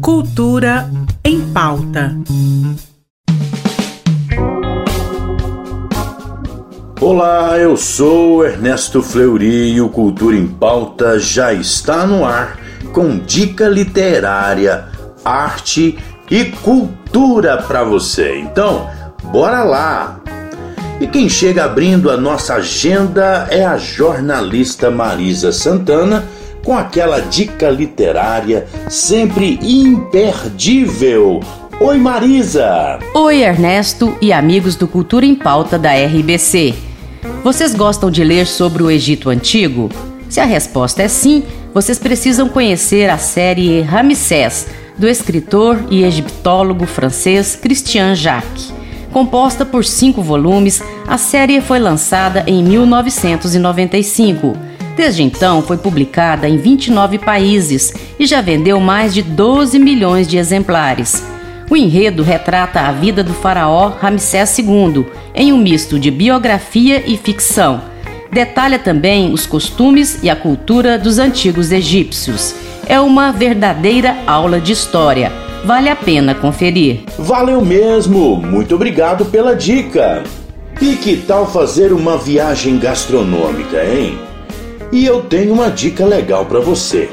Cultura em pauta. Olá, eu sou Ernesto Fleury e o Cultura em Pauta já está no ar com dica literária, arte e cultura para você. Então, bora lá! E quem chega abrindo a nossa agenda é a jornalista Marisa Santana com aquela dica literária sempre imperdível. Oi Marisa! Oi Ernesto e amigos do Cultura em Pauta da RBC. Vocês gostam de ler sobre o Egito Antigo? Se a resposta é sim, vocês precisam conhecer a série Ramsés, do escritor e egiptólogo francês Christian Jacques. Composta por cinco volumes, a série foi lançada em 1995. Desde então, foi publicada em 29 países e já vendeu mais de 12 milhões de exemplares. O enredo retrata a vida do faraó Ramsés II, em um misto de biografia e ficção. Detalha também os costumes e a cultura dos antigos egípcios. É uma verdadeira aula de história. Vale a pena conferir. Valeu mesmo! Muito obrigado pela dica! E que tal fazer uma viagem gastronômica, hein? E eu tenho uma dica legal para você.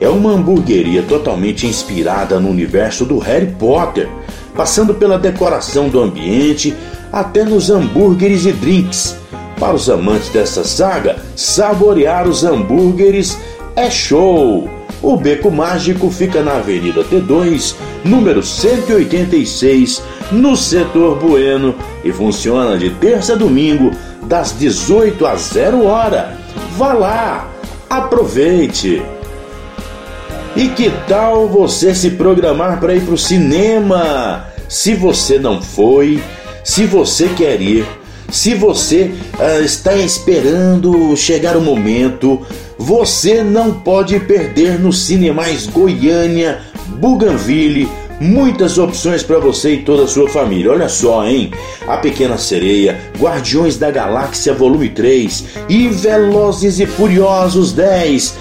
É uma hamburgueria totalmente inspirada no universo do Harry Potter, passando pela decoração do ambiente até nos hambúrgueres e drinks. Para os amantes dessa saga, saborear os hambúrgueres é show! O Beco Mágico fica na Avenida T2, número 186, no setor Bueno e funciona de terça a domingo, das 18 às 0 hora. Vá lá, aproveite! E que tal você se programar para ir para o cinema? Se você não foi, se você quer ir, se você uh, está esperando chegar o momento, você não pode perder no Cinemais Goiânia, Buganville, muitas opções para você e toda a sua família. Olha só, hein? A Pequena Sereia, Guardiões da Galáxia Volume 3 e Velozes e Furiosos 10.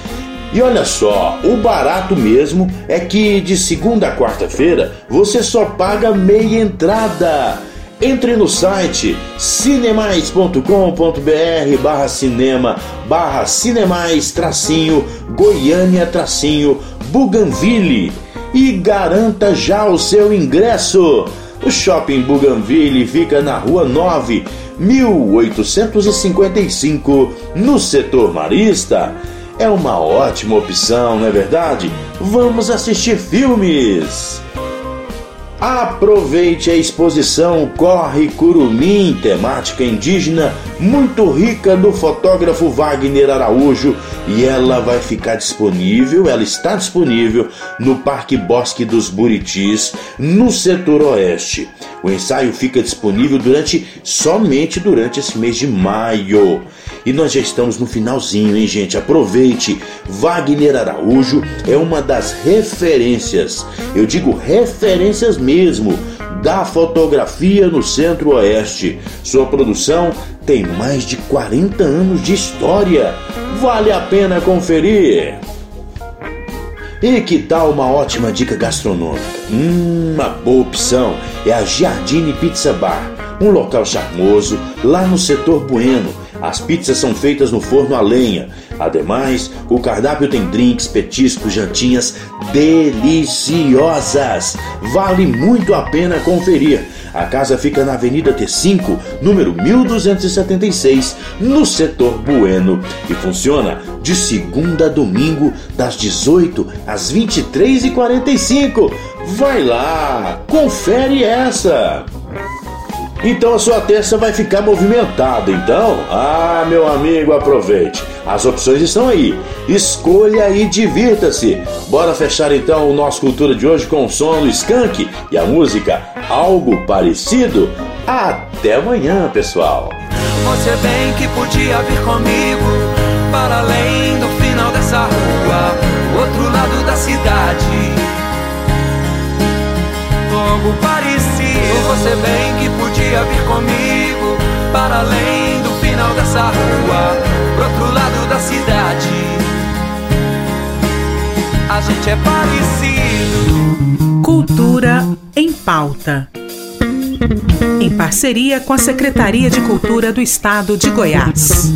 E olha só, o barato mesmo é que de segunda a quarta-feira você só paga meia entrada. Entre no site cinemais.com.br barra cinema barra cinemais tracinho Goiânia tracinho Buganville e garanta já o seu ingresso. O Shopping Buganville fica na Rua 9, 1855, no setor marista. É uma ótima opção, não é verdade? Vamos assistir filmes! Aproveite a exposição Corre Curumim, temática indígena muito rica do fotógrafo Wagner Araújo e ela vai ficar disponível, ela está disponível no Parque Bosque dos Buritis, no setor oeste. O ensaio fica disponível durante somente durante esse mês de maio. E nós já estamos no finalzinho, hein, gente? Aproveite. Wagner Araújo é uma das referências. Eu digo referências mesmo da fotografia no Centro-Oeste. Sua produção tem mais de 40 anos de história. Vale a pena conferir. E que tal uma ótima dica gastronômica? Hum, uma boa opção é a Giardini Pizza Bar, um local charmoso lá no setor Bueno as pizzas são feitas no forno a lenha. Ademais, o cardápio tem drinks, petiscos, jantinhas deliciosas. Vale muito a pena conferir. A casa fica na Avenida T5, número 1276, no setor Bueno e funciona de segunda a domingo, das 18 às 23h45. Vai lá, confere essa! Então a sua terça vai ficar movimentada. Então, ah, meu amigo, aproveite. As opções estão aí. Escolha e divirta-se. Bora fechar então o nosso cultura de hoje com o som do Skank e a música Algo Parecido. Até amanhã, pessoal. Você bem que podia vir comigo para além do final dessa rua, outro lado da cidade. Algo parecido. Você bem que podia vir comigo para além do final dessa rua, pro outro lado da cidade. a gente é parecido. Cultura em pauta. Em parceria com a Secretaria de Cultura do Estado de Goiás.